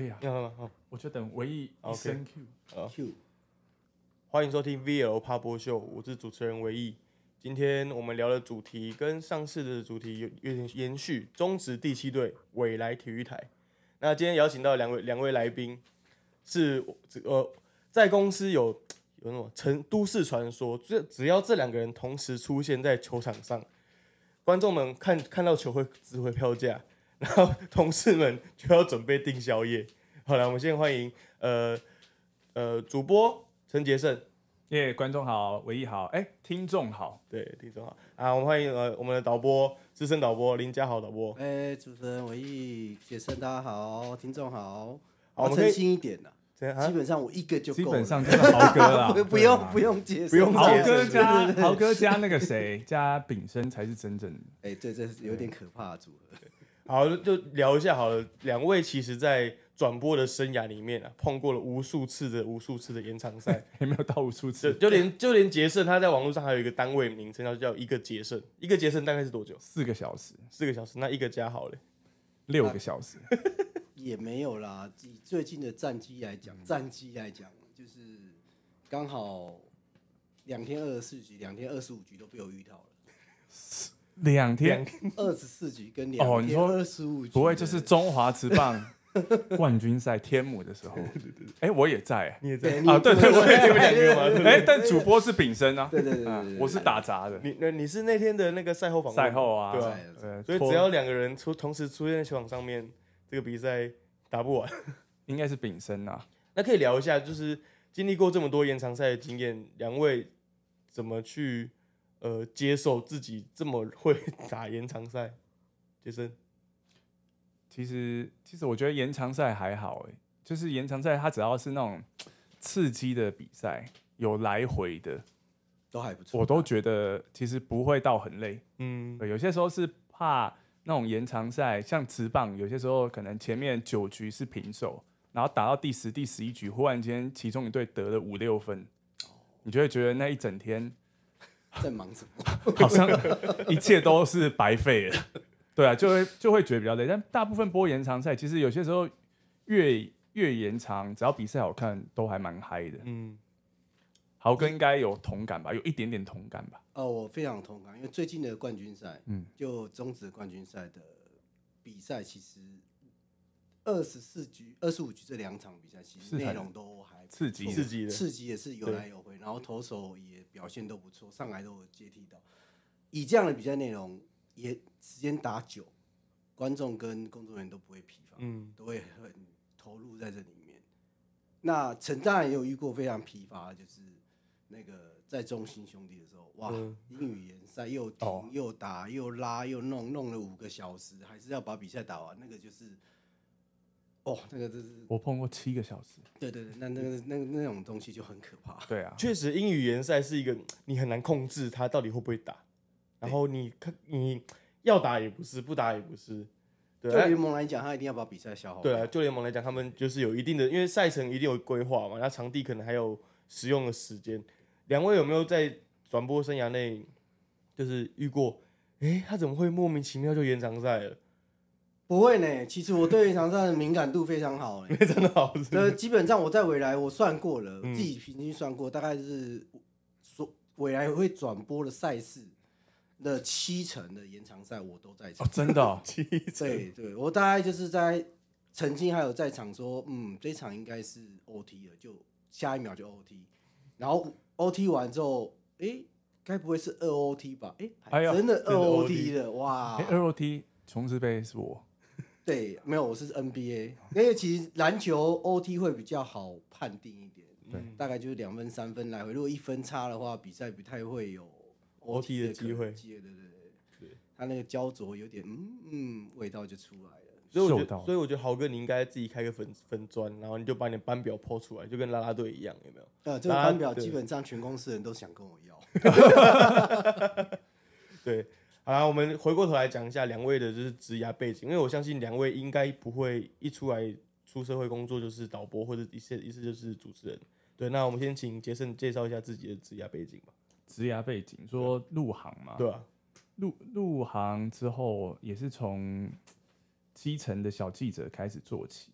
可以啊，要吗？好，我就等唯一一 OK 声 Q。Q 欢迎收听 VL 趴播秀，我是主持人唯一。今天我们聊的主题跟上次的主题有有点延续，中职第七队未来体育台。那今天邀请到两位两位来宾，是这呃在公司有有那种成都市传说，只只要这两个人同时出现在球场上，观众们看看到球会值回票价，然后同事们就要准备订宵夜。好了，我们先欢迎呃呃主播陈杰胜。耶，观众好，唯一好，哎，听众好，对，听众好啊！我们欢迎呃我们的导播资深导播林家豪导播。哎，主持人维义、杰胜，大家好，听众好。好我们可以我诚心一点的，这样啊基，本上我一个就够了，基本上就是豪哥啦，不用不用解释，不用豪哥加豪哥加那个谁加炳生才是真正的。哎，这这是有点可怕的组合。好，就聊一下好了。两位其实，在转播的生涯里面啊，碰过了无数次的无数次的延长赛，也没有到无数就次？就连就连杰胜，他在网络上还有一个单位名称叫叫一个杰胜，一个杰胜大概是多久？四个小时，四个小时，那一个加好了。六个小时，也没有啦，以最近的战绩来讲，战绩来讲，就是刚好两天二十四局，两天二十五局都被我遇到了，两天。二十四局跟哦两天你说二十五局，不会就是中华职棒 冠军赛天母的时候？哎，我也在。你也在。对啊对对我也你们两个嘛对不对。哎，但主播是炳生啊，对对对我是打杂的，你那你是那天的那个赛后访问？赛后啊，对所以只要两个人出同时出现在球场上面，这个比赛打不完。应该是炳生啊，那可以聊一下，就是经历过这么多延长赛的经验，两位怎么去呃接受自己这么会 打延长赛？杰森，其实其实我觉得延长赛还好哎，就是延长赛它只要是那种刺激的比赛，有来回的，都还不错。我都觉得其实不会到很累。嗯，有些时候是怕那种延长赛，像直棒，有些时候可能前面九局是平手，然后打到第十、第十一局，忽然间其中一队得了五六分，你就会觉得那一整天 在忙什么？好像一切都是白费了。对啊，就会就会觉得比较累。但大部分播延长赛，其实有些时候越越延长，只要比赛好看，都还蛮嗨的。嗯，豪哥应该有同感吧？有一点点同感吧？哦，我非常同感，因为最近的冠军赛，嗯，就中止冠军赛的比赛，其实二十四局、二十五局这两场比赛，其实内容都还刺激刺激的刺激也是有来有回，然后投手也表现都不错，上来都有接替到。以这样的比赛内容，也时间打久，观众跟工作人员都不会疲乏，嗯，都会很投入在这里面。那陈当然也有遇过非常疲乏，就是那个在中心兄弟的时候，哇嗯，英语联赛又停、哦又打又拉又弄，弄了五个小时，还是要把比赛打完，那个就是，哦，那个就是，我碰过七个小时。对对对，那那个那个那种东西就很可怕。对啊，确实英语联赛是一个你很难控制他到底会不会打，然后你看你要打也不是，不打也不是，对啊对联盟来讲，他一定要把比赛消耗。对啊，，就联盟来讲，他们就是有一定的，因为赛程一定有规划嘛，那场地可能还有使用的时间。两位有没有在转播生涯内，就是遇过？诶，他怎么会莫名其妙就延长赛了？不会呢。其实我对延长赛的敏感度非常好呢。真的好是呃，基本上我在未来我算过了，嗯自己平均算过，大概是所未来会转播的赛事的七成的延长赛我都在场哦，。真的哦、七成对对，我大概就是在曾经还有在场说，嗯，这场应该是 OT 了，就下一秒就 OT，然后 OT 完之后，诶，该不会是二 OT 吧？诶，还真的二的 OT 了，哇哎、！二 OT 琼斯杯是我，对，没有，我是 NBA，因为其实篮球 OT 会比较好判定一点，对。大概就是两分、三分来回，如果一分差的话，比赛不太会有 OT 的的机会。对对对。对，他那个焦灼有点嗯嗯味道就出来了。所以我觉得，所以我觉得豪哥你应该自己开个粉粉砖，然后你就把你的班表抛出来，就跟拉拉队一样，有没有？呃，这个班表基本上全公司人都想跟我要。对，好啦，我们回过头来讲一下两位的就是职涯背景，因为我相信两位应该不会一出来出社会工作就是导播或者一些一次就是主持人。对，那我们先请杰森介绍一下自己的职涯背景吧。职涯背景说入行嘛，对啊，入入行之后也是从基层的小记者开始做起，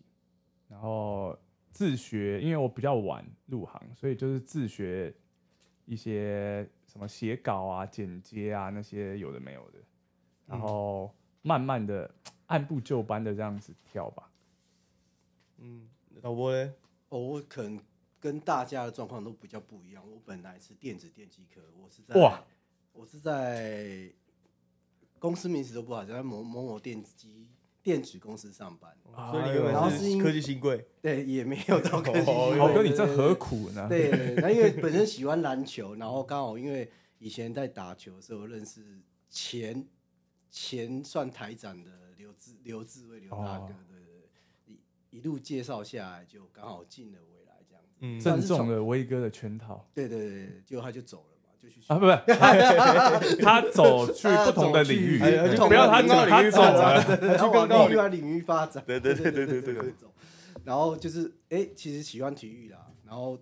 然后自学，因为我比较晚入行，所以就是自学一些什么写稿啊、剪接啊那些有的没有的，然后慢慢的 按部就班的这样子跳吧。嗯，导播嘞？哦，我可能跟大家的状况都比较不一样。我本来是电子电机科，我是在哇，我是在公司名字都不好，在某某某电机电子公司上班。啊所以你原然后是科技新贵，对，也没有到科技新哦贵。豪哥，你这何？苦呢？对对，对那因为本身喜欢篮球，然后刚好因为以前在打球的时候认识前前算台长的刘志刘志伟刘大哥，哦对对对，一一路介绍下来，就刚好进了未来这样子。嗯，正中了威哥的圈套对对对对，结果他就走了嘛，就去啊，不不，他 他走去不同的领域，不要他讲，他走了。然后往另外领域发展。对对对对对对对。然后就是，哎、其实喜欢体育啦，然后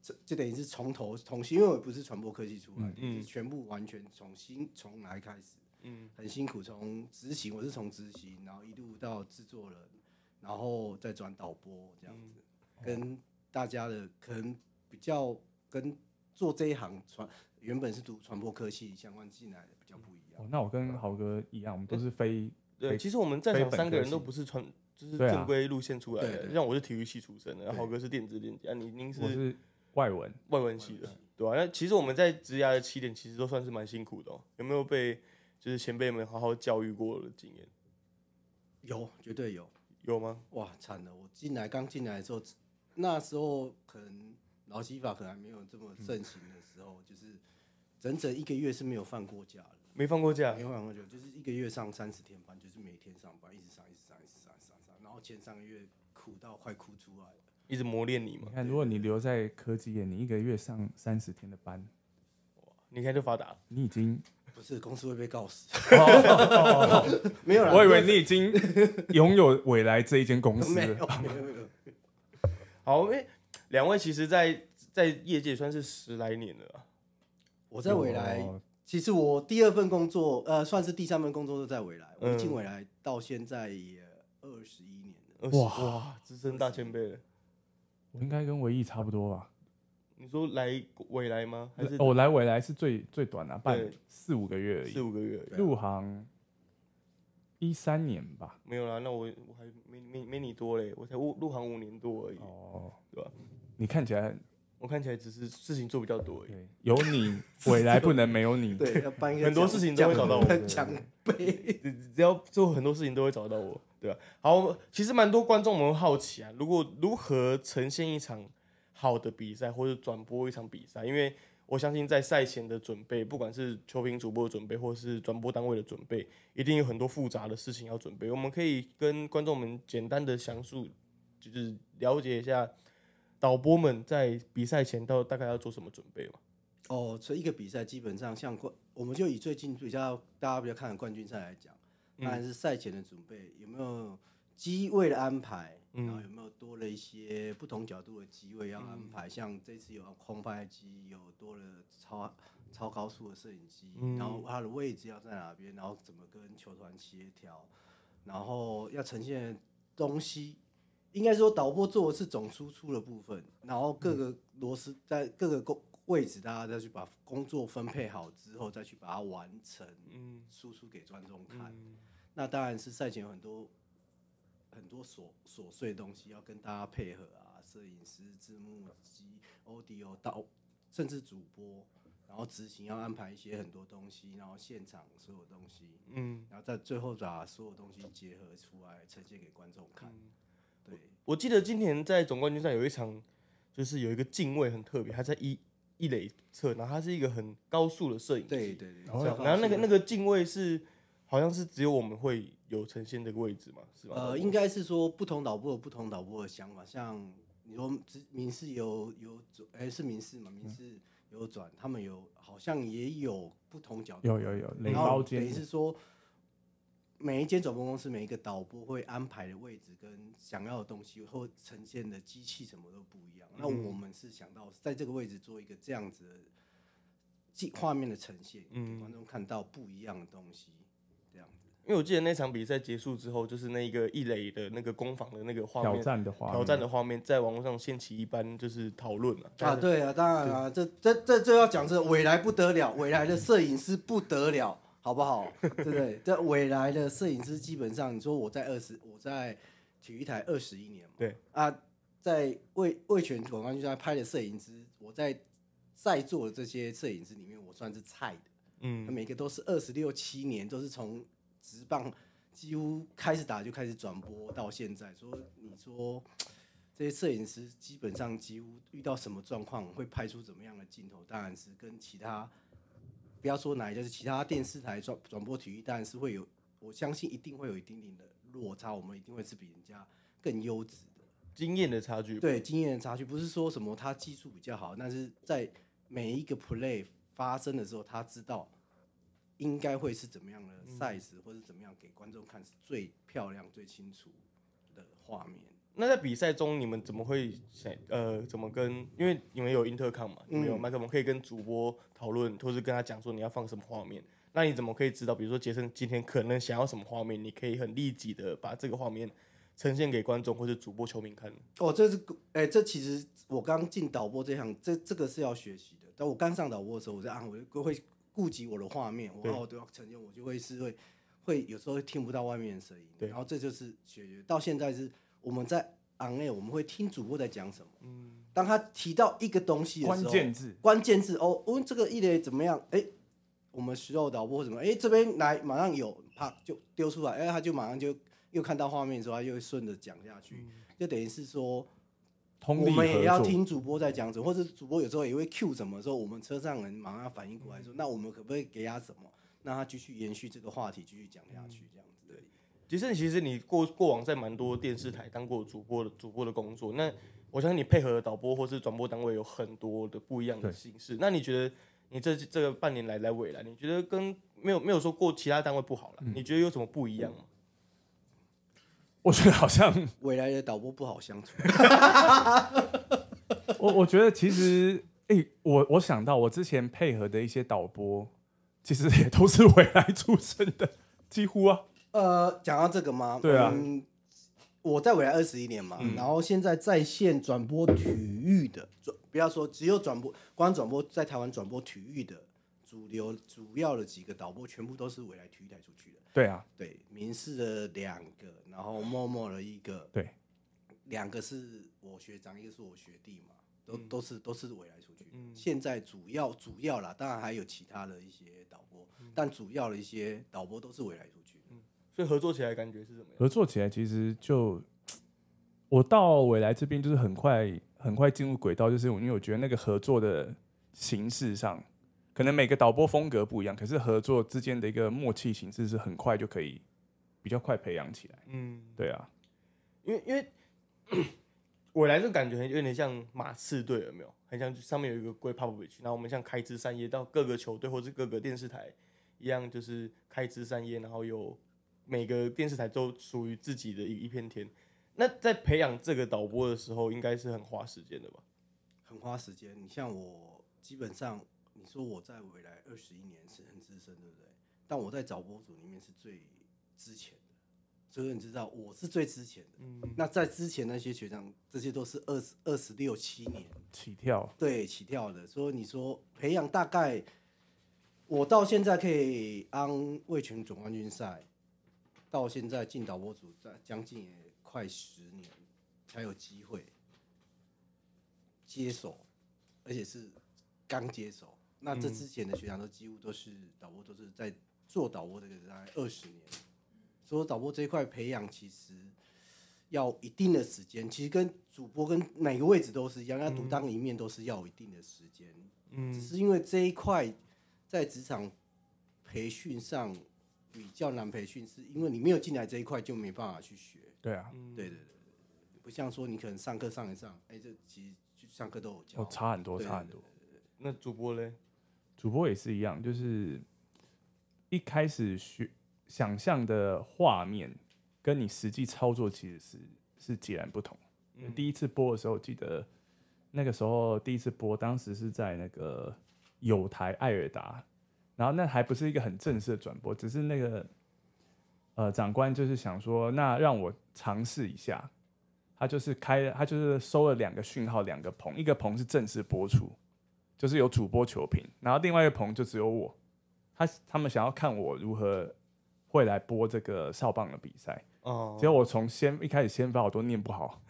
这就等于是从头重新，因为我不是传播科技出来的，嗯全部完全重新从来开始，嗯很辛苦。从执行，我是从执行，然后一路到制作人，然后再转导播这样子，嗯跟大家的可能比较跟做这一行传原本是读传播科系相关进来的比较不一样。哦那我跟豪哥一样，我们都是非对，非其实我们在场三个人都不是传，就是正规路线出来的。对对像我是体育系出身的，然后豪哥是电子电机，啊，你您是我是外文。外文系的，对吧、那其实我们在职涯的起点，其实都算是蛮辛苦的、哦。有没有被就是前辈们好好教育过的经验？有，绝对有。有吗？哇，惨了！我进来刚进来的时候，那时候可能劳基法可能还没有这么盛行的时候，就是整整一个月是没有放过假的，没放过假没，有放过假，就是一个月上三十天班，就是每天上班，一直上，一直上，一直上，一直上，上，然后前三个月苦到快哭出来了。一直磨练你嘛你。看，如果你留在科技业，你一个月上三十天的班，你看就发达了。你已经，不是公司会被告死，哦 没有啦，我以为你已经拥有未来这一间公司 没有了。没有没有，好，因为两位其实在，在业界算是十来年了啊。我在未来。哦其实我第二份工作，呃，算是第三份工作都在未来。我进未来到现在也二十一年了。哇哇，资深大前辈了。我应该跟维毅差不多吧？你说来未来吗？还是我来未来是最最短的、办对四五个月而已四已。五个月而已？入行一三年吧。没有啦，那我我还没没没你多嘞，我才入入行五年多而已，哦，对吧？你看起来我看起来只是事情做比较多而已。对，有你 未来不能没有你。对，要颁一个很多事情都会找到我奖奖杯。只只要做很多事情都会找到我，对吧、好，其实蛮多观众们好奇啊，如果如何呈现一场好的比赛，或者转播一场比赛，因为我相信在赛前的准备，不管是球评主播的准备，或是转播单位的准备，一定有很多复杂的事情要准备。我们可以跟观众们简单的详述，就是了解一下导播们在比赛前到大概要做什么准备吗？哦，所以一个比赛基本上像冠，我们就以最近比较大家比较看的冠军赛来讲，嗯当然是赛前的准备有没有机位的安排，嗯然后有没有多了一些不同角度的机位要安嗯排，像这次有空拍机，有多了超超高速的摄影机，嗯然后它的位置要在哪边，然后怎么跟球团协调，然后要呈现的东西。应该说，导播做的是总输出的部分，然后各个螺丝在各个工位置，大家再去把工作分配好之后，再去把它完成，嗯输出给观众看。嗯那当然是赛前有很多很多琐琐碎的东西要跟大家配合啊，摄影师、字幕机、audio 到甚至主播，然后执行要安排一些很多东西，然后现场所有东西，嗯。然后在最后把所有东西结合出来呈现给观众看。对，我记得今年在总冠军赛有一场，就是有一个镜位很特别，他在一一垒侧，然后他是一个很高速的摄影机，对对对，然后那个那个镜位是好像是只有我们会有呈现这个位置嘛，是吧？呃，应该是说不同导播有不同导播的想法，像你说知民视有有转，哎、是民视嘛？民视有转，他们有好像也有不同角度，有有有雷然后等于是说每一间转播公司每一个导播会安排的位置跟想要的东西或呈现的机器什么都不一样。那嗯我们是想到在这个位置做一个这样子的记画面的呈现，嗯给观众看到不一样的东西，这样子。因为我记得那场比赛结束之后，就是那个一垒的那个攻防的那个画挑面，战的话，挑战的画面，在网络上掀起一般就是讨论了。啊，对啊，当然啊，这这这这要讲这未来不得了，未来的摄影师不得了，好不好？对不对？这未来的摄影师基本上，你说我在二十，我在体育台二十一年嘛，对啊，在魏魏全广告就在拍的摄影师，我在在座的这些摄影师里面，我算是菜的，嗯，每个都是二十六七年，都是从直棒几乎开始打就开始转播到现在。说你说这些摄影师基本上几乎遇到什么状况会拍出怎么样的镜头，当然是跟其他不要说哪一家，是其他电视台转转播体育，当然是会有，我相信一定会有一定点的落差，我们一定会是比人家更优质的。经验的差距。对经验的差距，不是说什么他技术比较好，但是在每一个 play 发生的时候，他知道应该会是怎么样的 size，、或者怎么样给观众看是最漂亮、最清楚的画面。那在比赛中，你们怎么会想呃，怎么跟？因为你们有 intercom 嘛，你们有嗯麦克风，可以跟主播讨论，或是跟他讲说你要放什么画面。那你怎么可以知道？比如说杰森今天可能想要什么画面，你可以很立即的把这个画面呈现给观众或者主播球迷看。哦，这是哎、这其实我刚进导播这行，这这个是要学习的。但我刚上导播的时候，我在按，我就会顾及我的画面，我对哦都要呈现，我就会是会会有时候会听不到外面的声音，对然后这就是学学。到现在是我们在 on air，我们会听主播在讲什么。嗯，当他提到一个东西的时候，关键字。关键字哦，哦，这个一类怎么样？哎、我们实肉导播或什么，哎、这边来马上有，啪就丢出来，哎、他就马上就又看到画面的时候，他又顺着讲下去，就等于是说，我们也要。听主播在讲什么，或者主播有时候也会 Q 什么的时候，我们车上人马上要反应过来说，那我们可不可以给他什么，让他继续延续这个话题，继续讲下去，这样其实，其实你过过往在蛮多电视台当过主播的主播的工作，那我相信你配合的导播或是转播单位有很多的不一样的形式。那你觉得你这这个半年来来未来，你觉得跟没有没有说过其他单位不好了，嗯你觉得有什么不一样吗？我觉得好像，未来的导播不好相处，我我觉得其实，诶、我我想到我之前配合的一些导播，其实也都是未来出身的，几乎啊。呃，讲到这个吗？对啊嗯我在未来二十一年嘛，嗯然后现在在线转播体育的，转不要说只有转播，光转播在台湾转播体育的主流主要的几个导播，全部都是未来体育台出去的。对啊，对，民视的两个，然后默默的一个，对，两个是我学长，一个是我学弟嘛，都、嗯都是都是未来出去。现在主要主要啦，当然还有其他的一些导播，嗯但主要的一些导播都是未来出去的。所以合作起来感觉是怎么样？合作起来其实就，我到未来这边就是很快很快进入轨道，就是因为我觉得那个合作的形式上，可能每个导播风格不一样，可是合作之间的一个默契形式是很快就可以比较快培养起来。嗯，对啊，因为因为我来这感觉有点像马刺队，有没有？很像上面有一个龟 Popovich，然后我们像开枝散叶到各个球队或者各个电视台一样，就是开枝散叶，然后有每个电视台都属于自己的一一片天。那在培养这个导播的时候，应该是很花时间的吧？很花时间。你像我，基本上你说我在未来二十一年是很资深，对不对？但我在导播组里面是最之前的，所以你知道我是最之前的。嗯，那在之前那些学长，这些都是二十二十六七年起跳对起跳的。所以你说培养大概，我到现在可以安卫权总冠军赛，到现在进导播组，在将近也快十年才有机会接手，而且是刚接手。那这之前的学长都几乎都是导播，都是在做导播这个大概二十年。所以导播这一块培养其实要一定的时间，其实跟主播跟每个位置都是一样，要独当一面都是要有一定的时间。嗯只是因为这一块在职场培训上比较难培训，是因为你没有进来这一块就没办法去学。对啊，对对对对，不像说你可能上课上一上，哎、这其实就上课都有教。哦，差很多，差很多。那主播嘞？主播也是一样，就是一开始学想象的画面，跟你实际操作其实是是截然不同。嗯第一次播的时候，记得那个时候第一次播，当时是在那个友台艾尔达，然后那还不是一个很正式的转播，只是那个呃，长官就是想说，那让我尝试一下。他就是开，他就是收了两个讯号，两个棚，一个棚是正式播出，就是有主播球评，然后另外一个棚就只有我。他他们想要看我如何会来播这个少棒的比赛。哦，结果我从先一开始先发我都念不好，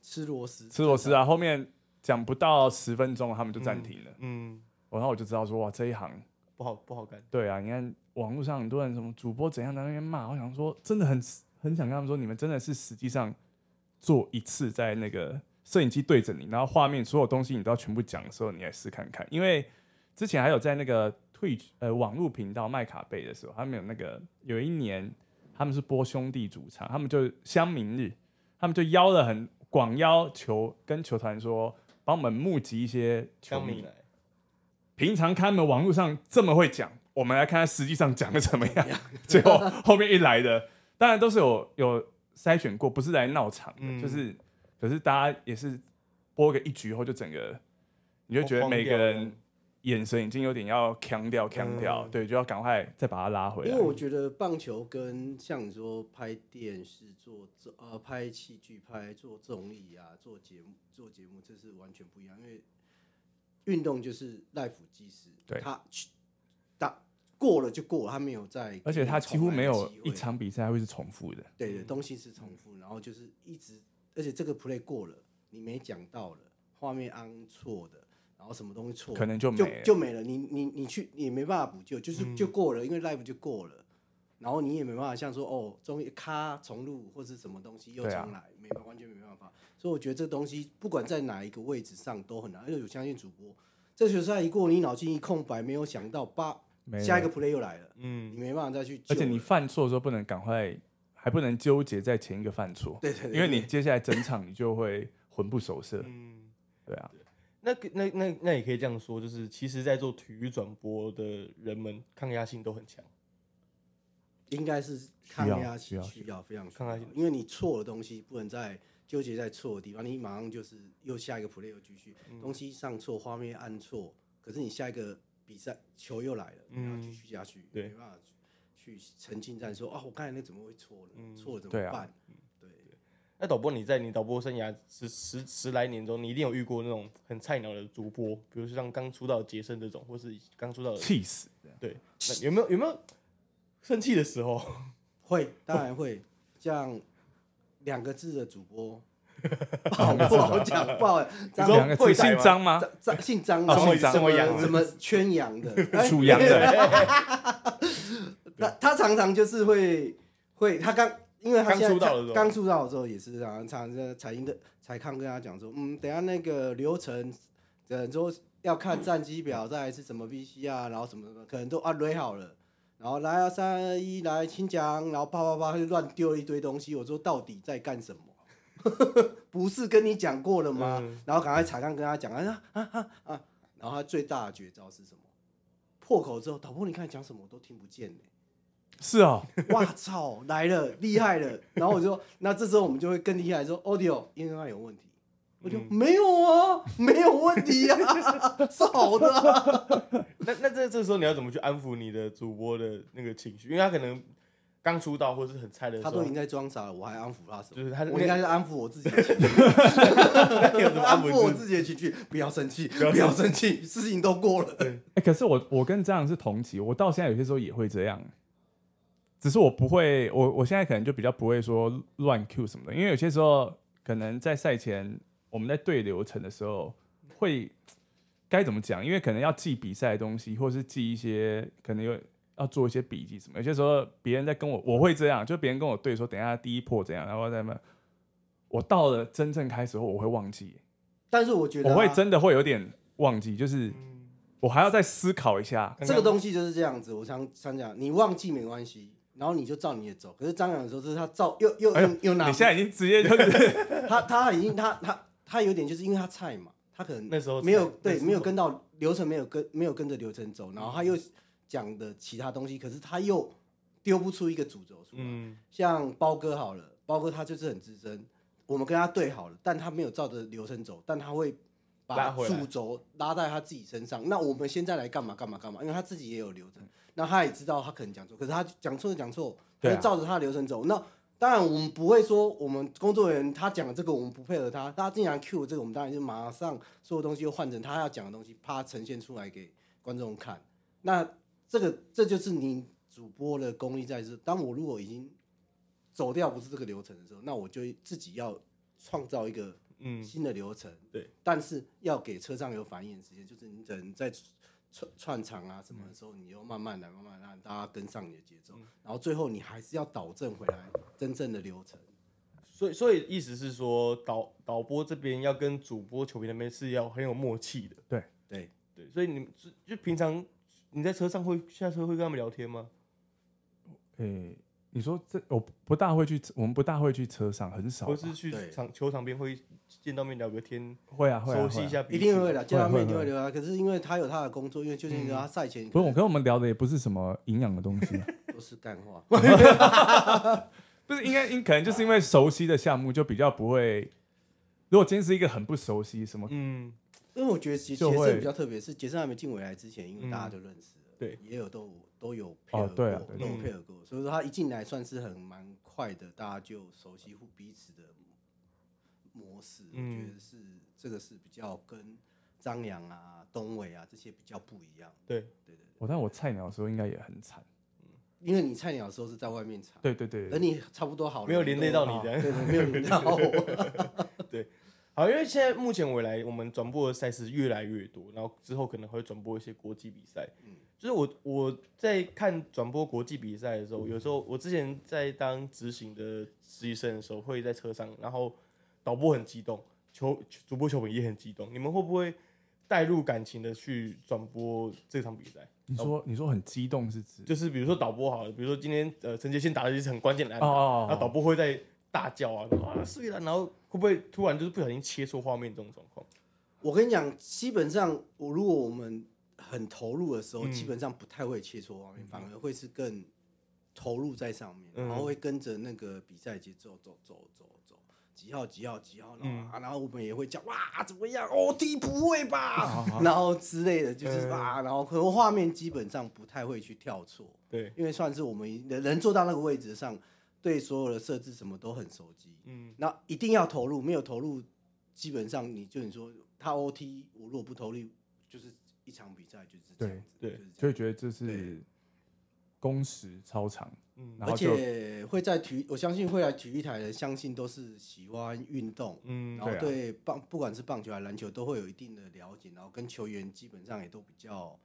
吃螺丝，吃螺丝啊！后面讲不到十分钟，他们就暂停了。嗯，然后我就知道说，哇，这一行不好不好干。对啊，你看网络上很多人什么主播怎样在那边骂，我想说真的很很想跟他们说，你们真的是实际上做一次在那个摄影机对着你，然后画面所有东西你都要全部讲的时候，你来试看看。因为之前还有在那个退呃网络频道卖卡贝的时候，他们有那个有一年他们是播兄弟主场，他们就乡民日，他们就邀了很广邀球跟球团说，帮我们募集一些球迷平常看他们网络上这么会讲，我们来看他实际上讲的怎么样。最后后面一来的，当然都是有有筛选过，不是来闹场的，嗯就是可是大家也是播个一局后就整个，你就觉得每个人眼神已经有点要强调强调，嗯对，就要赶快再把它拉回来因为。我觉得棒球跟像你说拍电视、做呃拍戏剧、拍做综艺啊、做节目、做节目，这是完全不一样。因为运动就是 life 即时，对。他去打过了就过了，他没有在，而且他几乎没有一场比赛会是重复的，对对，东西是重复，然后就是一直，而且这个 play 过了，你没讲到了，画面安错的，然后什么东西错，可能就就没了。就没了，你你你去你没办法补救，就是嗯。就过了，因为 live 就过了，然后你也没办法像说哦，终于咔重录或者什么东西又重来，没办完全没办法，所以我觉得这东西不管在哪一个位置上都很难，而且我相信主播。这球赛一过，你脑筋一空白，没有想到，八，下一个 play 又来了，嗯你嗯，没办法再去。而且你犯错的时候不能赶快，还不能纠结在前一个犯错，对对对，因为你接下来整场你就会魂不守舍，嗯，对啊。那那那那也可以这样说，就是其实，在做体育转播的人们抗压性都很强。应该是抗压需要需要非常需抗压因为你错的东西不能再纠结在错的地方，你马上就是又下一个 play 又继续，嗯。东西上错，画面按错，可是你下一个比赛球又来了，然后继续下去，没办法去沉浸在说啊，我刚才那怎么会错了？嗯。错了怎么办？对，那导播你在你导播生涯十十十来年中，你一定有遇过那种很菜鸟的主播，比如说像刚出道杰森这种，或是刚出道的，气死！对，那有没有有没有生气的时候？会当然会，像两个字的主播。不好讲，不好，张两个字会姓张吗？张张姓张的，哦姓张。什么什么杨什么圈羊的，哎。属羊的，他他常常就是会会，他刚因为他刚现在出道的时候。刚出道的时候也是常常常彩英的彩康跟他讲说，嗯，等下那个流程，呃，说要看战机表，再来是什么 VC 啊，然后什么什么，可能都啊垒好了，然后来啊三二一来请讲，然后啪啪啪他就乱丢了一堆东西，我说到底在干什么？不是跟你讲过了吗？嗯然后赶快查看跟他讲啊啊啊啊，然后他最大的绝招是什么？破口之后，导播你看讲什么我都听不见呢、是哦，哇操，来了，厉害了！然后我就说，那这时候我们就会更厉害，说 audio 应该有问题。我就、嗯没有啊，没有问题啊，是好的、啊。那那这这时候你要怎么去安抚你的主播的那个情绪？因为他可能刚出道或是很菜的时候，他都已经在装傻了，我还安抚他什么？就是他我应该是安抚我自己的情绪，安抚我自己？的情绪，不要生气，不要生气，事情都过了。哎、可是我我跟这样是同期，我到现在有些时候也会这样，只是我不会，我我现在可能就比较不会说乱 Q 什么的，因为有些时候可能在赛前我们在对流程的时候会该怎么讲？因为可能要记比赛的东西，或是记一些可能有要做一些笔记什么。有些时候别人在跟我，我会这样，就别人跟我对说，等一下第一破怎样，然后再么，我到了真正开始后，我会忘记，但是我觉得、啊、我会真的会有点忘记，就是嗯我还要再思考一下。这个东西就是这样子。我常常讲，你忘记没关系，然后你就照你的走。可是张扬的时候，就是他照又又又又拿你现在已经直接就是 他他已经他他他有点就是因为他菜嘛，他可能那时候没有对没有跟到流程，没有跟没有跟着流程走，然后他又讲的其他东西，可是他又丢不出一个主轴出来。嗯像包哥好了，包哥他就是很资深，我们跟他对好了，但他没有照着流程走，但他会把主轴拉在他自己身上。那我们现在来干嘛干嘛干嘛？因为他自己也有流程，那他也知道他可能讲错，可是他讲错就讲错，对啊就照着他的流程走。那当然我们不会说我们工作人员他讲的这个我们不配合他，他竟然 cue 这个，我们当然就马上所有东西又换成他要讲的东西，啪呈现出来给观众看。那这个这就是你主播的功力在这。当我如果已经走掉不是这个流程的时候，那我就自己要创造一个嗯，新的流程。对，但是要给车上有反应的时间，就是你只能在串串场啊什么的时候，你又慢慢来，慢慢让大家跟上你的节奏，然后最后你还是要导正回来真正的流程。所以所以意思是说导导播这边要跟主播球评那边是要很有默契的，对，对。对，所以你们就就平常你在车上会下车会跟他们聊天吗？诶、你说这我不大会去，我们不大会去车上，很少吧。或是去对场球场边会见到面聊个天，会啊会啊，熟悉一下彼此，一定会的，见到面会会一定会留啊。可是因为他有他的工作，因为就是因为他赛前不是我跟我们聊的也不是什么营养的东西啊，都是干话。不是应该应可能就是因为熟悉的项目就比较不会。如果今天是一个很不熟悉什么，嗯，因为我觉得杰杰森比较特别，是杰森还没进未来之前，因为大家就认识了，对，也有都都有配合过，哦对啊对都有配合过，所以说他一进来算是很蛮快的，大家就熟悉互彼此的模式，我嗯。觉得是这个是比较跟张扬啊、东伟啊这些比较不一样，对，对对对，我但我菜鸟的时候应该也很惨。因为你菜鸟的时候是在外面场，对对对等你差不多好了，没有连累到你都的对对，没有连累到我，对。好，因为现在目前未来我们转播的赛事越来越多，然后之后可能会转播一些国际比赛。嗯就是我我在看转播国际比赛的时候，有时候我之前在当执行的实习生的时候，会在车上，然后导播很激动，球主播球迷也很激动，你们会不会带入感情的去转播这场比赛？你说你说很激动是指就是比如说导播好了，比如说今天呃陈杰先打了一次很关键的安打，哦哦那导播会在大叫啊，啊是的，然后会不会突然就是不小心切错画面这种状况？我跟你讲，基本上我如果我们很投入的时候，嗯基本上不太会切磋画面，反而会是更投入在上面，嗯然后会跟着那个比赛节奏走走走走，几号几号几号，然嗯。后、啊然后我们也会叫哇怎么样？哦，第不会吧，然后之类的，就是嗯。啊，然后可能画面基本上不太会去跳错，对，因为算是我们人人坐到那个位置上，对所有的设置什么都很熟悉，嗯，那一定要投入，没有投入，基本上你就你说他 OT，我如果不投入，就是一场比赛就是这样子，对就是就会觉得这是工时超长，嗯而且会在体育，我相信会来体育台的，相信都是喜欢运动，嗯然后对棒不管是棒球还是篮球都会有一定的了解，然后跟球员基本上也都比较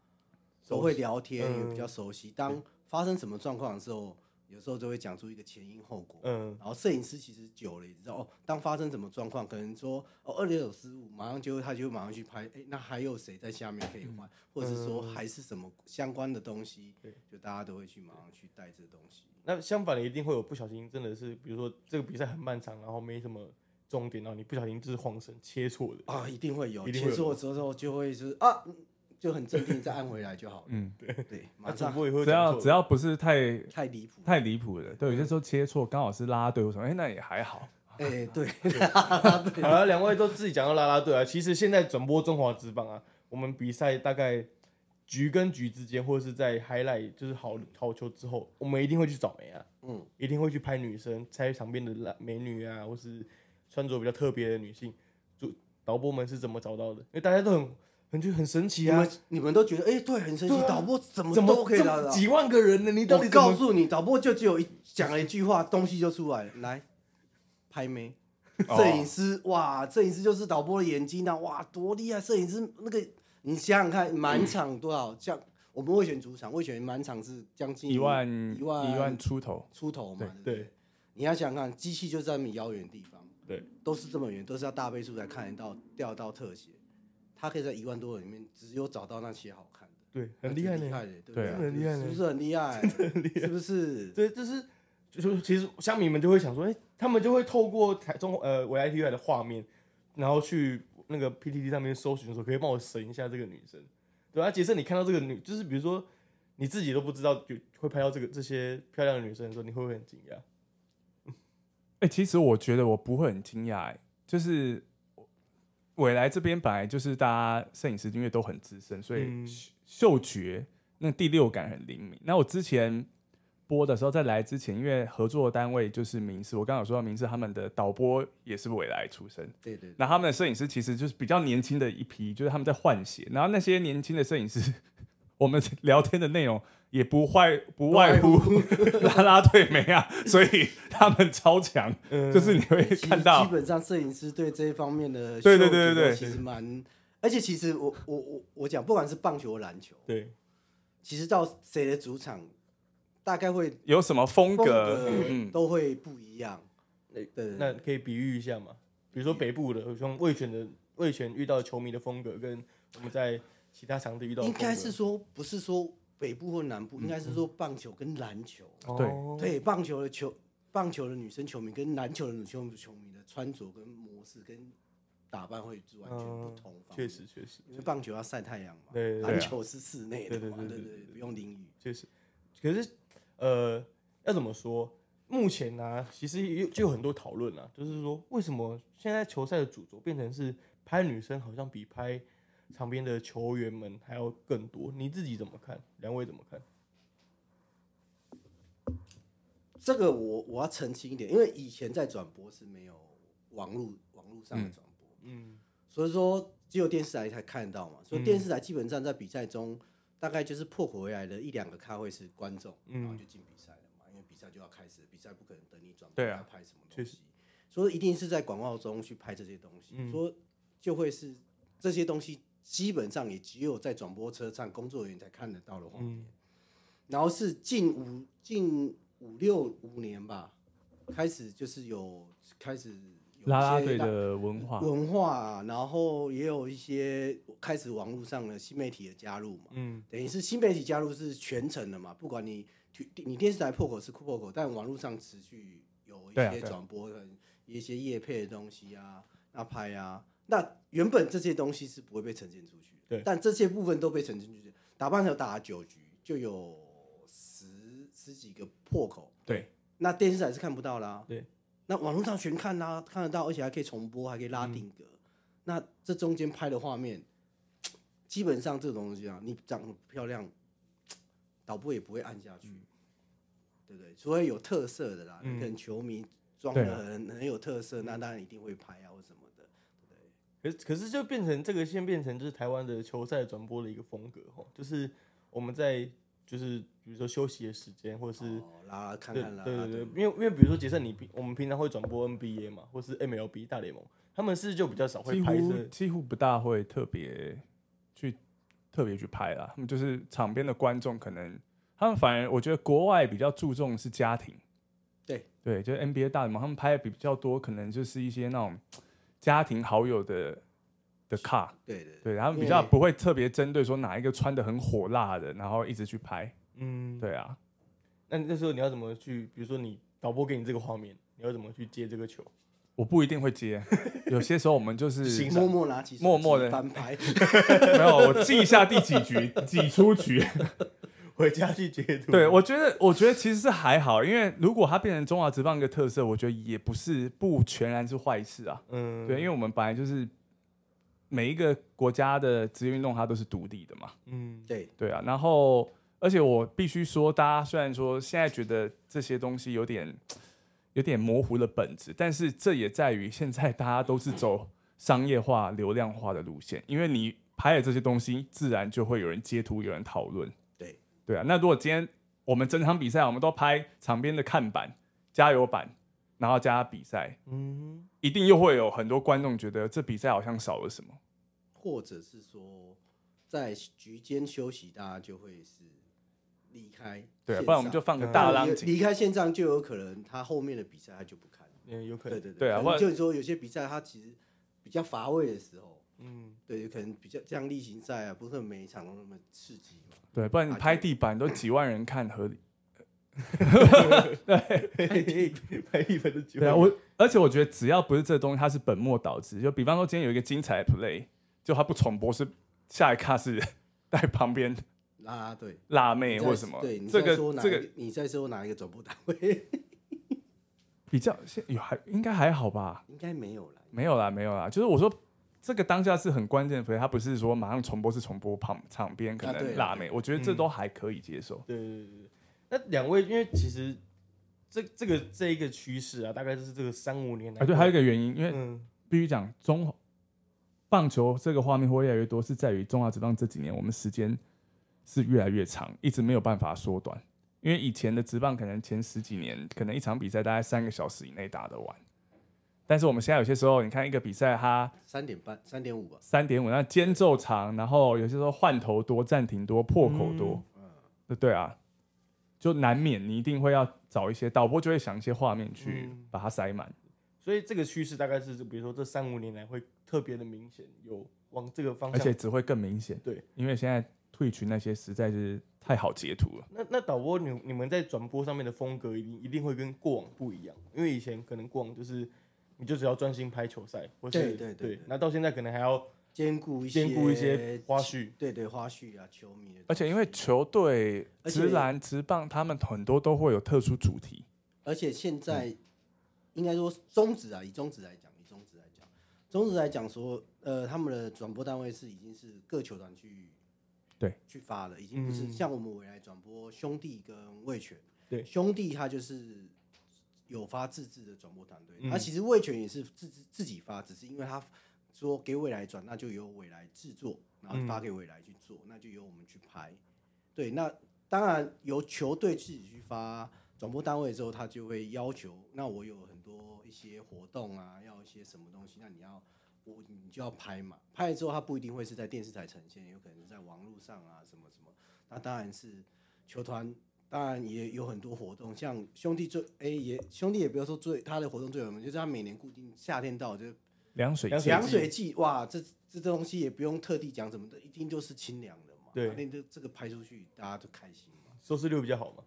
都会聊天，嗯也比较熟悉。当发生什么状况的时候，有时候就会讲出一个前因后果。嗯。然后摄影师其实久了也知道哦，当发生什么状况，可能说哦二垒有失误，马上就会他就会马上去拍，哎，那还有谁在下面可以换，或者是说还是什么相关的东西对，就大家都会去马上去带这个东西。那相反的一定会有不小心，真的是比如说这个比赛很漫长，然后没什么终点，然后你不小心就是晃神切错的，啊，一定会有，一定会有切错之后就会是啊，嗯就很镇定再按回来就好了。嗯，对，那马上主播也会只要只要不是太太离谱。太离谱的，对，有些时候切错刚好是啦啦队或什么，哎，那也还好。哎，对，好了，两位都自己讲到啦啦队啊。其实现在转播中华职棒啊，我们比赛大概局跟局之间，或者是在 highlight 就是好好球之后，我们一定会去找美啊，嗯，一定会去拍女生，拍场边的辣美女啊，或是穿着比较特别的女性。主导播们是怎么找到的？因为大家都很很就很神奇啊你们，你们都觉得哎，对，很神奇对，啊导播怎么怎么都可以到。几万个人呢？你到我底怎么告诉你，导播就只有一讲了一句话，东西就出来了，来拍妹。哦摄影师哇，摄影师就是导播的眼睛啊，哇，多厉害！摄影师那个，你想想看，满场多少？像我们会选主场，会选满场是将近一万一万一万出头，出头嘛，对不对对？你要想想看，机器就在那么遥远的地方，对，都是这么远，都是要大倍数才看得到调到特写，他可以在一万多人里面只有找到那些好看的，对很厉害厉害的，对？很厉害呢是不是 很厉害？是不是？对，就是就是其实乡民们就会想说，哎、他们就会透过台中呃维 I T V 的画面，然后去那个 P T T 上面搜寻的时候，可以帮我审一下这个女生，对啊，杰森，你看到这个女，就是比如说你自己都不知道就会拍到这个这些漂亮的女生的时候，你会不会很惊讶？哎、其实我觉得我不会很惊讶，哎，就是未来这边本来就是大家摄影师因为都很资深，所以嗯。嗅嗅觉那第六感很灵敏。那我之前播的时候，在来之前，因为合作的单位就是明视，我刚刚有说到明视他们的导播也是未来出身，对对对，那他们的摄影师其实就是比较年轻的一批，就是他们在换血，然后那些年轻的摄影师，我们聊天的内容也不坏不外乎 拉拉队没啊，所以他们超强，嗯。就是你会看到基本上摄影师对这一方面的对对对对对其实蛮，而且其实我我我我讲，不管是棒球、篮球，对，其实到谁的主场，大概会有什么风风格，都会不一样。对对。对那可以比喻一下嘛？比如说北部的，像魏权的魏权遇到球迷的风格，跟我们在其他场地遇到的应该是说不是说北部或南部，应该是说棒球跟篮球。哦对，棒球的球，棒球的女生球迷跟篮球的女生球迷的穿着跟模式跟打扮会是完全不同方面。嗯确实确实因为棒球要晒太阳嘛，篮球是室内的嘛，对对对不用淋雨。确实，可是呃，要怎么说？目前呢、其实有就有很多讨论啊，就是说为什么现在球赛的主轴变成是拍女生，好像比拍场边的球员们还要更多？你自己怎么看？两位怎么看？这个我我要澄清一点，因为以前在转播是没有网络网络上的转播，嗯所以说只有电视台才看得到嘛。所以电视台基本上在比赛中，大概就是破口而来的一两个咖位是观众，嗯然后就进比赛了嘛。因为比赛就要开始，比赛不可能等你转播对啊要拍什么东确西，所以一定是在广告中去拍这些东西，嗯说就会是这些东西基本上也只有在转播车上工作人员才看得到的画面。嗯然后是近五近五六五年吧，开始就是有开始拉拉队的文化，文化，然后也有一些开始网络上的新媒体的加入嘛，嗯等于是新媒体加入是全程的嘛，不管你你电视台破口是破口，但网络上持续有一些转播的、一些叶配的东西啊，那拍啊，那原本这些东西是不会被呈现出去的，对但这些部分都被呈现出去，打棒球打了九局就有十十几个破口，对，那电视台是看不到啦，对，那网络上全看啦，看得到，而且还可以重播，还可以拉定格。那这中间拍的画面，基本上这种东西啊，你长得漂亮，导播也不会按下去，对不对？除非有特色的啦，嗯你可能球迷装的很很有特色，那当然一定会拍啊或什么的。可是可是就变成这个，现在变成就是台湾的球赛转播的一个风格哈，就是我们在就是比如说休息的时间，或者是、哦，拉看对看啦，对对对，对因为因为比如说杰森，你平我们平常会转播 NBA 嘛，或是 MLB 大联盟，他们是就比较少会拍摄，几乎不大会特别去特别去拍啦，他们就是场边的观众可能他们反而我觉得国外比较注重的是家庭，对。对，就是 NBA 大联盟他们拍的比较多，可能就是一些那种家庭好友的的 car，对对对，他们比较不会特别针对说哪一个穿的很火辣的，然后一直去拍，嗯，对啊，那那时候你要怎么去，比如说你导播给你这个画面，你要怎么去接这个球？我不一定会接，有些时候我们就是默默拿起默默的翻拍，没有，我记一下第几局，几出局。回家去截图。对，我觉得，我觉得其实是还好，因为如果它变成中华职棒一个特色，我觉得也不是不全然是坏事啊。嗯，对，因为我们本来就是每一个国家的职业运动，它都是独立的嘛。嗯，对对啊，然后而且我必须说，大家虽然说现在觉得这些东西有点有点模糊了本质，但是这也在于现在大家都是走商业化、流量化的路线，因为你拍了这些东西，自然就会有人截图，有人讨论。对对啊，那如果今天我们整场比赛，我们都拍场边的看板、加油板，然后加比赛，嗯，一定又会有很多观众觉得这比赛好像少了什么。或者是说在局间休息，大家就会是离开，对啊，不然我们就放个嗯大浪景。离开现场，就有可能他后面的比赛他就不看了。嗯，有可能，对对对啊或者就是说有些比赛他其实比较乏味的时候，嗯，对，可能比较像例行赛啊，不是每一场都那么刺激嘛。对，不然你拍地板都几万人看，合理。拍一分的机会。对啊，我而且我觉得只要不是这东西，它是本末倒置。就比方说今天有一个精彩的 play，就它不重播，是下一卡是在旁边啦啦队辣妹或什么，对，你这个在说哪这个一个？你在说哪一个转播单位？比较现有还应该还好吧？应该没有啦。没有啦，没有啦。就是我说这个当下是很关键的 play，它不是说马上重播，是重播旁场边可能辣妹，我觉得这嗯。都还可以接受。对对对对，那两位，因为其实这这个这一个趋势啊，大概就是这个三五年来，啊，对，还有一个原因，因为嗯。必须讲中棒球这个画面会越来越多，是在于中华职棒这几年我们时间是越来越长，一直没有办法缩短。因为以前的职棒可能前十几年，可能一场比赛大概三个小时以内打得完，但是我们现在有些时候，你看一个比赛它三点半、三点五吧。三点五，那间奏长，然后有些时候换头多、暂停多、破口多，对对啊，就难免你一定会要找一些导播就会想一些画面去嗯把它塞满。所以这个趋势大概是，比如说这三五年来会特别的明显，有往这个方向。而且只会更明显。对，因为现在退群那些实在是太好截图了。那那导播你你们在转播上面的风格一定一定会跟过往不一样，因为以前可能过往就是你就只要专心拍球赛，或是对对对对那到现在可能还要兼顾一些兼顾一些花絮，对对花絮啊，球迷的。而且因为球队、直篮、直棒，他们很多都会有特殊主题。而且现在应该说中职啊，以中职来讲，以中职来讲，中职来讲说，呃，他们的转播单位是已经是各球团去对去发了，已经不是嗯像我们未来转播兄弟跟味全，对兄弟他就是有发自制的转播团队，嗯那、其实味全也是自自自己发，只是因为他说给未来转，那就由未来制作，然后发给未来去做，那就由我们去拍。对，那当然由球队自己去发转播单位之后，他就会要求，那我有很多一些活动啊，要一些什么东西，那你要我你就要拍嘛，拍了之后，他不一定会是在电视台呈现，有可能是在网络上啊，什么什么。那当然是球团，当然也有很多活动，像兄弟最哎、也兄弟也不要说最他的活动最有名，就是他每年固定夏天到就凉水凉水季，哇，这这东西也不用特地讲什么的，一定就是清凉的嘛。对那这这个拍出去大家都开心嘛。收视率比较好嘛。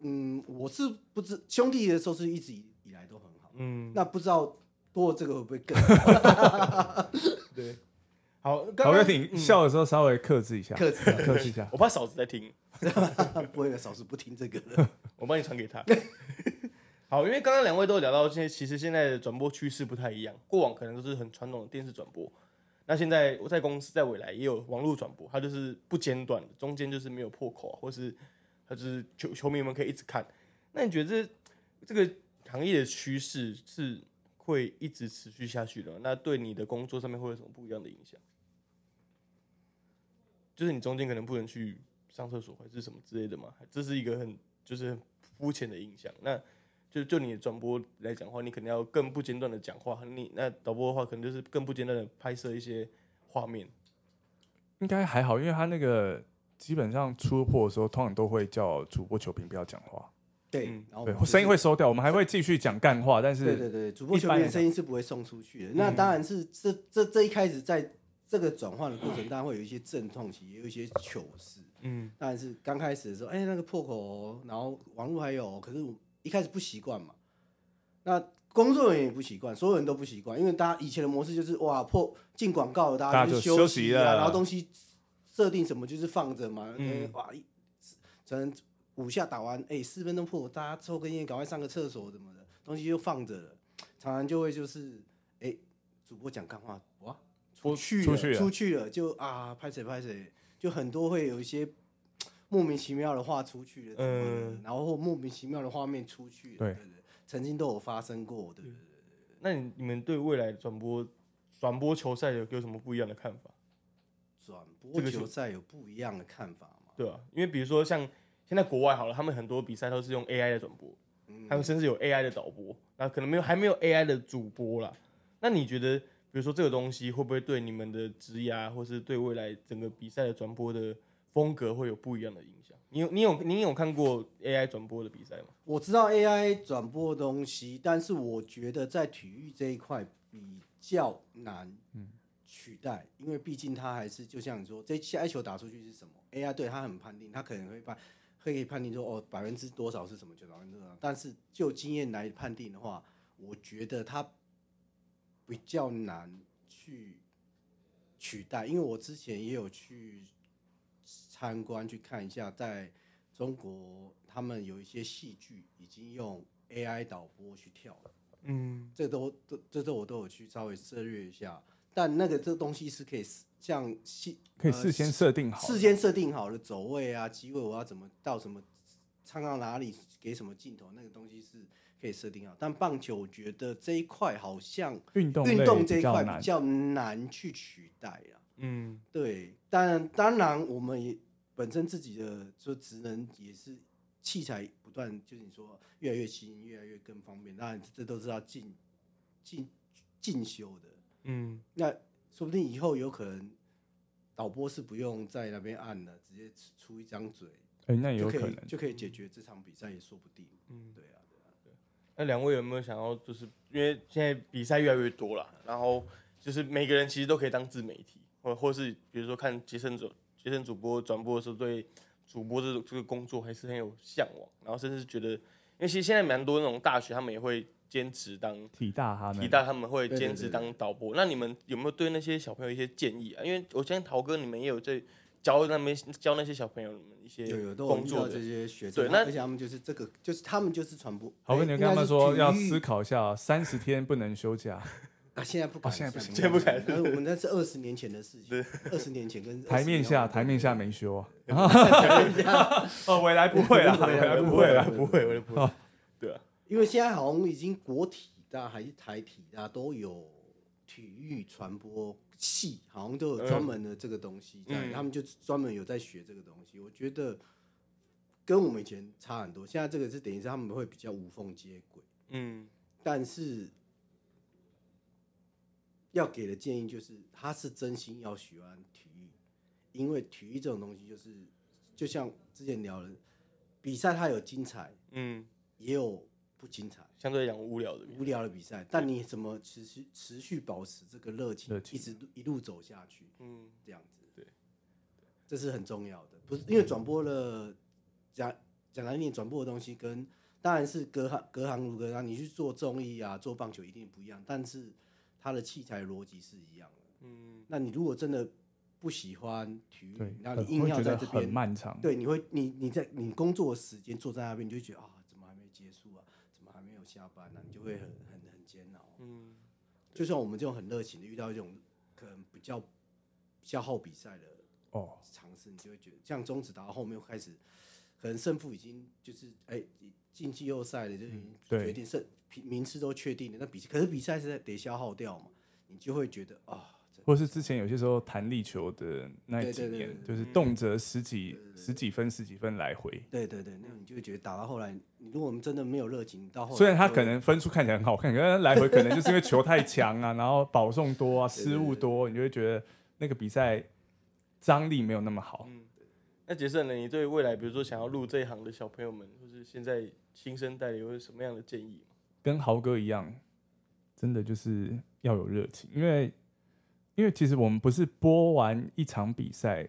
嗯，我是不知兄弟的收视率一直以以来都很好，嗯，那不知道多了这个会不会更好？对。好，刚好，刚要挺笑的时候稍微克制一下，克制啊克制一下。我怕嫂子在听，不会的，嫂子不听这个的。我帮你传给他。好，因为刚刚两位都有聊到，现在其实现在的转播趋势不太一样，过往可能都是很传统的电视转播，那现在我在公司在未来也有网络转播，它就是不间断的，中间就是没有破口啊，或是它就是球球迷们可以一直看。那你觉得这这个行业的趋势是会一直持续下去的吗？那对你的工作上面会有什么不一样的影响？就是你中间可能不能去上厕所，还是什么之类的嘛？这是一个很就是很肤浅的印象。那就就你的转播来讲的话，你肯定要更不间断的讲话，你那导播的话，可能就是更不间断的拍摄一些画面。应该还好，因为他那个基本上出货的时候，通常都会叫主播球评不要讲话，对然后声音会收掉，我们还会继续讲干话，但是对对对，主播球一般来员的声音是不会送出去的。那当然是这这这一开始在这个转换的过程，当然会有一些阵痛期，也有一些糗事。嗯，当然是刚开始的时候，哎、那个破口哦、然后网络还有哦，可是我一开始不习惯嘛。那工作人员也不习惯，所有人都不习惯，因为大家以前的模式就是哇破进广告了，大大家就就休息了然后东西设定什么就是放着嘛，嗯嗯，哇，一可能五下打完，哎、四分钟破，大家抽根烟，赶快上个厕所什么的，东西就放着了，常常就会就是，哎、主播讲干话，哇，出去出去了出去了，就啊，拍谁拍谁，就很多会有一些莫名其妙的话出去了，嗯，然后或莫名其妙的画面出去了，对对对，曾经都有发生过，对对对。那你你们对未来转播转播球赛有有什么不一样的看法？转播球赛有不一样的看法吗？对啊，因为比如说像现在国外好了，他们很多比赛都是用 AI 的转播，嗯他们甚至有 AI 的导播，那可能没有还没有 AI 的主播啦。那你觉得，比如说这个东西会不会对你们的职涯，或是对未来整个比赛的转播的风格会有不一样的影响？你有你有你有看过 AI 转播的比赛吗？我知道 AI 转播的东西，但是我觉得在体育这一块比较难取代，因为毕竟它还是就像你说，这下一球打出去是什么，AI 对它很判定，它可能会判可以判定说哦百分之多少是什么球百分之多少，但是就经验来判定的话，我觉得它比较难去取代，因为我之前也有去参观去看一下，在中国他们有一些戏剧已经用 AI 导播去跳了，嗯，这都都这都我都有去稍微涉略一下，但那个这东西是可以像戏呃可以事先设定好。事先设定好的走位啊、机位，我要怎么到什么唱到哪里，给什么镜头，那个东西是可以设定好。但棒球，我觉得这一块好像运动运动这一块比，较难去取代啊。嗯，对，当然当然我们也本身自己的说职能也是器材不断，就是你说越来越新，越来越更方便。当然这都是要进进进修的。嗯，那说不定以后有可能导播是不用在那边按了，直接出一张嘴哎，那也就可以有可能。就可以解决这场比赛，也说不定。嗯对啊。那两位有没有想要，就是因为现在比赛越来越多了，然后就是每个人其实都可以当自媒体，或或是比如说看杰森主杰森主播转播的时候，对主播这这个工作还是很有向往，然后甚至觉得，因为其实现在蛮多那种大学他们也会兼职当体大他们提到他们会兼职当导播，那你们有没有对那些小朋友一些建议啊？因为我相信陶哥你们也有在教那边教那些小朋友们一些有有都有工作的遇到这，些学生，对那而且他们就是这个，就是他们就是传播。好，跟哎你跟他们说要。思考一下，三十天不能休假，啊，现在不敢，哦现在不行现在不敢呃我们那是二十年前的事情，二十年前跟 台面下台面下没休啊。台面下，哦，未来不会啦，未来不会啦。不会，我也不会。对啊，因为现在好像已经国体大还是台体大都有体育传播系，好像都有专门的这个东西在，嗯他们就专门有在学这个东西。我觉得跟我们以前差很多，现在这个是等于是他们会比较无缝接轨。嗯但是要给的建议就是，他是真心要喜欢体育，因为体育这种东西就是，就像之前聊的，比赛它有精彩，嗯，也有不精彩、相对来讲无聊的。无聊的比赛，但你怎么持续持续保持这个热情，情一直一路走下去，嗯这样子，对，这是很重要的。不是因为转播了，讲讲来你，转播的东西跟当然是隔行隔行如隔山，你去做综艺啊，做棒球一定不一样，但是它的器材逻辑是一样的。嗯那你如果真的不喜欢体育对，，然后你硬要在这边，漫长。对，你会你你在你工作的时间坐在那边，你就觉得啊，怎么还没结束啊？怎么还没有下班呢、你就会很很很煎熬。嗯就像我们这种很热情的，遇到一种可能比较消耗比赛的哦，尝试，你就会觉得，像中止打到后面开始，可能胜负已经就是哎进季后赛了，就已经决定胜名名次都确定了。那比可是比赛是得消耗掉嘛，你就会觉得啊，这或是之前有些时候弹力球的那对几年，就是动辄十几十几分、十几分来回。对对对，那你就会觉得打到后来，你如果我们真的没有热情，到后来虽然他可能分数看起来很好看，可是来回可能就是因为球太强啊，然后保送多啊，失误多，你就会觉得那个比赛张力没有那么好。嗯。那杰森呢？你对未来，比如说想要入这一行的小朋友们，或是现在新生代，有什么样的建议吗？跟豪哥一样，真的就是要有热情，因为因为其实我们不是播完一场比赛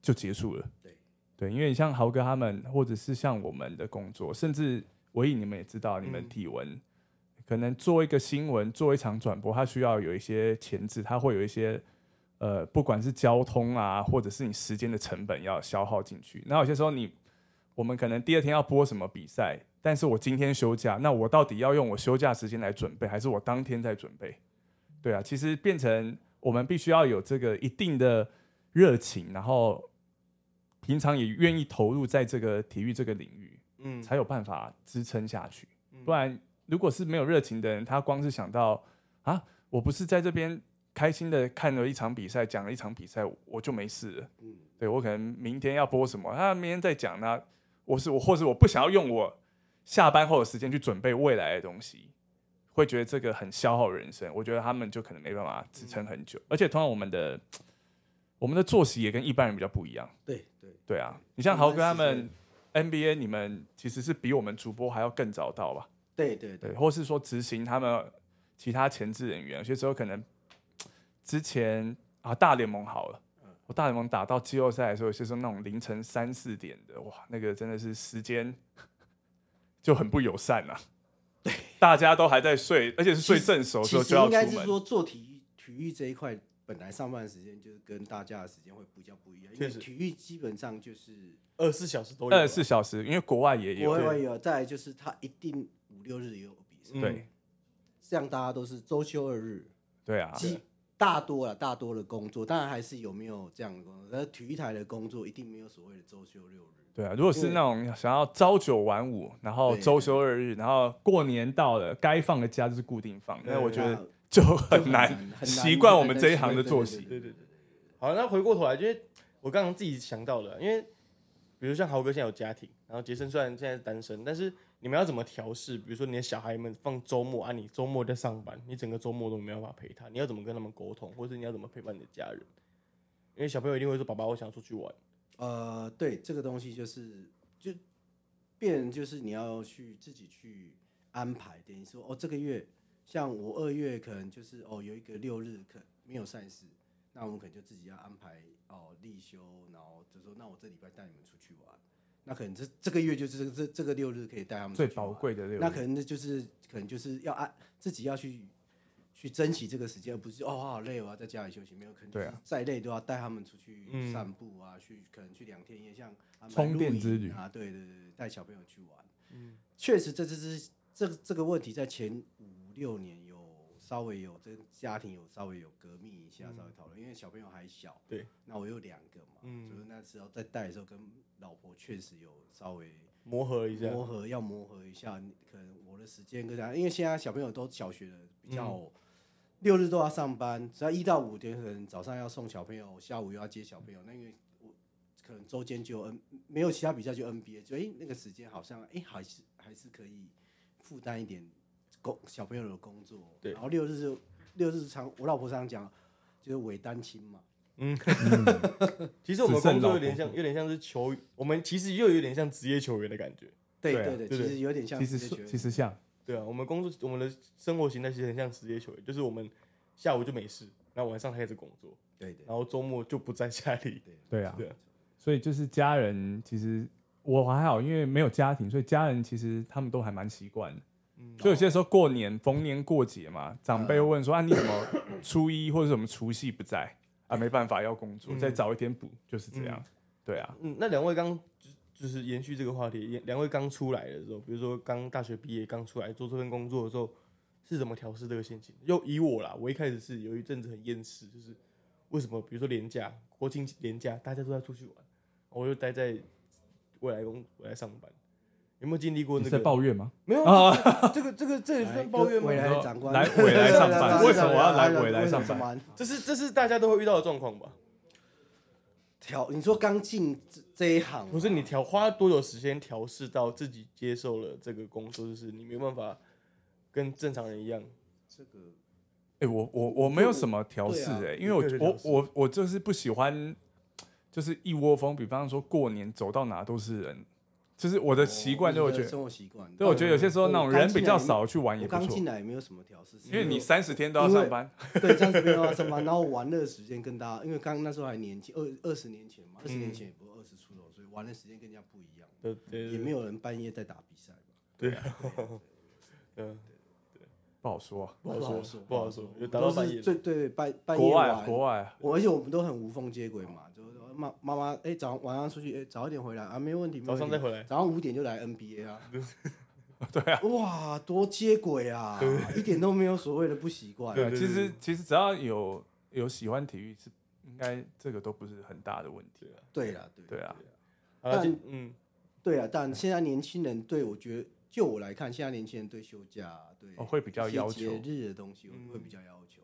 就结束了，对对，因为你像豪哥他们，或者是像我们的工作，甚至唯一你们也知道，你们嗯体文、可能做一个新闻，做一场转播，它需要有一些前置，它会有一些呃，不管是交通啊，或者是你时间的成本要消耗进去。那有些时候你我们可能第二天要播什么比赛，但是我今天休假，那我到底要用我休假时间来准备，还是我当天在准备？对啊，其实变成我们必须要有这个一定的热情，然后平常也愿意投入在这个体育这个领域，嗯，才有办法支撑下去。嗯不然，如果是没有热情的人，他光是想到啊，我不是在这边开心的看了一场比赛，讲了一场比赛，我就没事了。嗯，对我可能明天要播什么，他明天再讲呢我是我，或是我不想要用我下班后的时间去准备未来的东西，会觉得这个很消耗人生。我觉得他们就可能没办法支撑很久，而且通常我们的我们的作息也跟一般人比较不一样。对对对啊，你像豪哥他们 NBA，你们其实是比我们主播还要更早到吧？对对对对，或是说执行他们其他前置人员，有些时候可能之前啊大联盟好了，我大联盟打到季后赛的时候，有些时候那种凌晨三四点的，哇，那个真的是时间 就很不友善啊。大家都还在睡，而且是睡正熟的时候就要实应该是出门。说做体育体育这一块，本来上班时间就是跟大家的时间会比较不一样，因为确实。体育基本上就是二十四小时都有啊。二十四小时，因为国外也有。国，外有，再来就是他一定五六日也有比赛，嗯对。这样大家都是周休二日，对啊，基大多了，大多的工作，当然还是有没有这样的工作，但是体育台的工作一定没有所谓的周休六日。对啊，如果是那种想要朝九晚五，然后周休二日，然后过年到了该放的假就是固定放，那我觉得就很难习惯我们这一行的作息。对对对。好，那回过头来，因为我刚刚自己想到了，因为比如像豪哥现在有家庭，然后杰森虽然现在是单身，但是你们要怎么调试？比如说你的小孩们放周末啊，你周末在上班，你整个周末都没办法陪他，你要怎么跟他们沟通，或者你要怎么陪伴你的家人？因为小朋友一定会说：“爸爸，我想出去玩。”呃，对，这个东西就是就变，就是你要去自己去安排。等于说，哦，这个月像我二月可能就是哦有一个六日可没有赛事，那我们可能就自己要安排哦立休，然后就说那我这礼拜带你们出去玩。那可能这这个月就是这个这这个六日可以带他们最宝贵的六日，那可能那就是可能就是要按自己要去。去珍惜这个时间，而不是哦好累我要，在家里休息没有？可能再累都要带他们出去散步啊，去可能去两天也像充电之旅啊，对对对，带小朋友去玩。嗯，确实这这是这这个问题在前五六年有稍微有这家庭有稍微有革命一下，稍微讨论，因为小朋友还小。对，那我有两个嘛，嗯，就是那时候在带的时候跟老婆确实有稍微磨合一下，磨合要磨合一下，可能我的时间跟他，因为现在小朋友都小学了，比较。六日都要上班，只要一到五天，可能早上要送小朋友，下午又要接小朋友。那因为我可能周间就 N 没有其他比赛就 NBA，所以那个时间好像哎还是还是可以负担一点工小朋友的工作。对，然后六日是六日常我老婆常讲就是伪单亲嘛。嗯，其实我们工作有点像有点像是球，我们其实又有点像职业球员的感觉。对对对，其实有点像，其实其实像。对啊，我们工作，我们的生活形态其实很像职业球员，就是我们下午就没事，然后晚上开始工作，对对，然后周末就不在家里，对啊，对啊，所以就是家人，其实我还好，因为没有家庭，所以家人其实他们都还蛮习惯的。嗯，就有些时候过年逢年过节嘛，长辈问说啊，你怎么初一或者什么除夕不在啊？没办法要工作，再早一天补，就是这样。对啊，嗯，那两位刚。就是延续这个话题，两位刚出来的时候，比如说刚大学毕业刚出来做这份工作的时候，是怎么调试这个心情？又以我啦，我一开始是有一阵子很厌世，就是为什么？比如说年假、国庆年假，大家都在出去玩，我就待在未来工未来上班，有没有经历过那个？在抱怨吗？没有啊这个这个这也算抱怨吗？未来长官来 未来上班，为什么我要来未来上班？这是这是大家都会遇到的状况吧？调，你说刚进这这一行，不是你调花多久时间调试到自己接受了这个工作，就是你没办法跟正常人一样。这个，哎，我我我没有什么调试哎，因为我我我我就是不喜欢，就是一窝蜂。比方说过年走到哪都是人。就是我的习惯，就我觉得生活习惯。对，我觉得有些时候那种人比较少去玩也不错。刚进来也没有什么调试，因为你三十天都要上班。对，三十天都要上班，然后玩乐时间跟大家，因为刚那时候还年轻，二二十年前嘛，二十年前也不二十出头，所以玩的时间跟人家不一样。对对。也没有人半夜在打比赛。对啊。嗯。对。不好说。不好说。不好说。都是最对半半夜玩。国外。我而且我们都很无缝接轨嘛，就。妈妈妈，哎，早晚上出去，哎，早一点回来啊，没有问题。早上再回来，早上五点就来 NBA 啊。对啊。哇，多接轨啊，一点都没有所谓的不习惯。对，其实其实只要有有喜欢体育，是应该这个都不是很大的问题啊。对啊，对啊。但嗯，对啊，但现在年轻人对我觉得，就我来看，现在年轻人对休假，对会比较要求节日的东西会比较要求。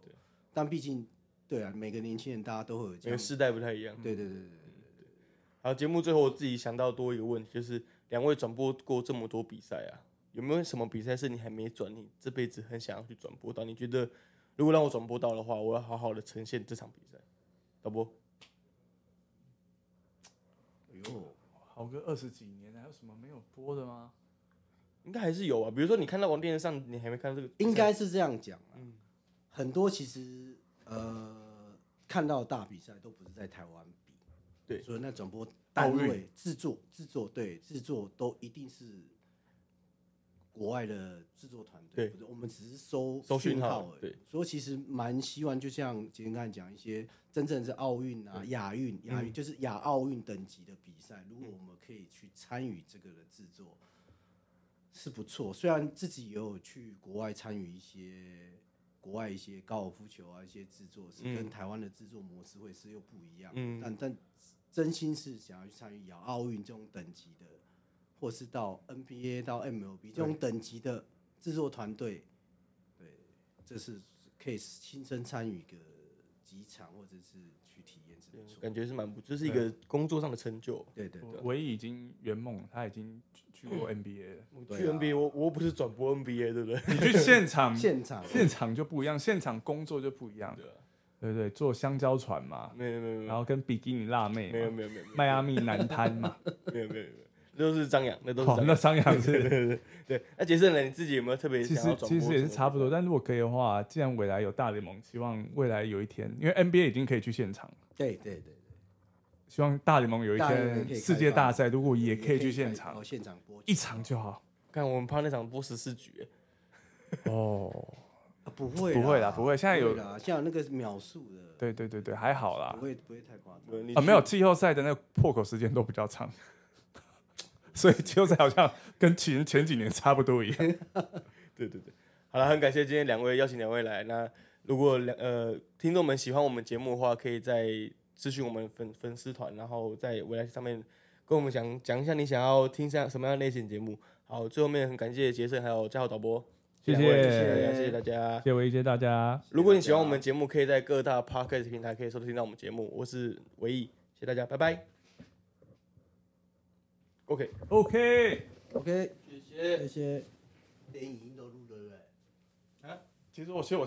但毕竟。对啊，每个年轻人大家都会有，每个世代不太一样。对对对对对对。好，节目最后我自己想到多一个问题，就是两位转播过这么多比赛啊，有没有什么比赛是你还没转，你这辈子很想要去转播到？你觉得如果让我转播到的话，我要好好的呈现这场比赛，导播。哎呦，好个二十几年，还有什么没有播的吗？应该还是有啊，比如说你看到往电视上，你还没看到这个，应该是这样讲。嗯，很多其实。呃，看到大比赛都不是在台湾比，对，所以那转播单位制作制作对制作都一定是国外的制作团队，对，我们只是收收讯号而已。所以其实蛮希望，就像今天刚才讲一些真正是奥运啊、亚运、亚运就是亚奥运等级的比赛，如果我们可以去参与这个的制作，是不错。虽然自己也有去国外参与一些。国外一些高尔夫球啊一些制作是嗯。跟台湾的制作模式会是又不一样，嗯。但但真心是想要去参与亚奥运这种等级的，或是到 NBA 到 MLB 这种等级的制作团队，对，这是可以亲身参与一个几场或者是去体验是不错，感觉是蛮不，就是一个工作上的成就。对对对，唯一已经圆梦，他已经去去过 NBA 了。我去 NBA，我我又不是转播 NBA，对不对？你去现场，现场现场就不一样，现场工作就不一样，对啊对不对？坐香蕉船嘛，没有没有没有然后跟比基尼辣妹，没有没有没有迈阿密南滩嘛，没有没有没有，那都是张扬，那都是哦那张扬。是。对对对对，那杰森呢？你自己有没有特别其实其实也是差不多，但如果可以的话，既然未来有大联盟，希望未来有一天，因为 NBA 已经可以去现场，对对对对，希望大联盟有一天世界大赛如果也可以去现场哦，现场播一场就好。看我们怕那场播十四局，哦，啊不会不会啦不会现在有啦，像有那个秒数的，对对对对，还好啦不。会不会太夸张。啊，没有季后赛的那个破口时间都比较长，所以季后赛好像跟前前几年差不多一样。对对对，好了，很感谢今天两位邀请两位来。那如果两呃听众们喜欢我们节目的话，可以在咨询我们粉粉丝团，然后在未来上面跟我们讲讲一下你想要听下什么样类型节目。好，最后面很感谢杰森还有嘉豪导播，谢谢谢谢大家，谢谢大家。谢谢维，谢谢大家。如果你喜欢我们节目，可以在各大 podcast 平台可以收听到我们节目。我是唯一，谢谢大家，拜拜。OK，OK，OK，谢谢。谢谢。连影音都录了对不对？其实我其实我现在。